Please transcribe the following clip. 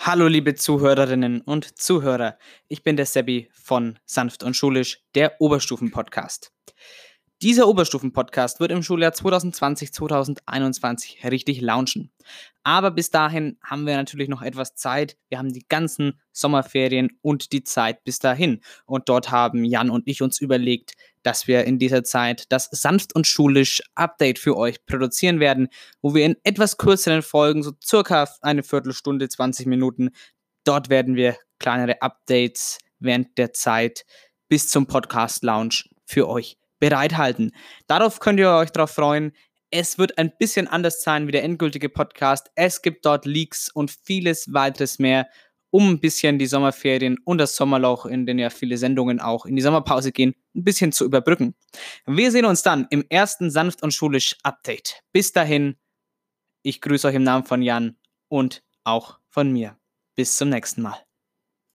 Hallo liebe Zuhörerinnen und Zuhörer, ich bin der Sebi von Sanft und Schulisch, der Oberstufen-Podcast. Dieser Oberstufen-Podcast wird im Schuljahr 2020-2021 richtig launchen. Aber bis dahin haben wir natürlich noch etwas Zeit. Wir haben die ganzen Sommerferien und die Zeit bis dahin. Und dort haben Jan und ich uns überlegt, dass wir in dieser Zeit das sanft und schulisch Update für euch produzieren werden, wo wir in etwas kürzeren Folgen, so circa eine Viertelstunde, 20 Minuten, dort werden wir kleinere Updates während der Zeit bis zum Podcast Lounge für euch bereithalten. Darauf könnt ihr euch darauf freuen. Es wird ein bisschen anders sein wie der endgültige Podcast. Es gibt dort Leaks und vieles weiteres mehr, um ein bisschen die Sommerferien und das Sommerloch, in dem ja viele Sendungen auch in die Sommerpause gehen, ein bisschen zu überbrücken. Wir sehen uns dann im ersten sanft und schulisch Update. Bis dahin, ich grüße euch im Namen von Jan und auch von mir. Bis zum nächsten Mal.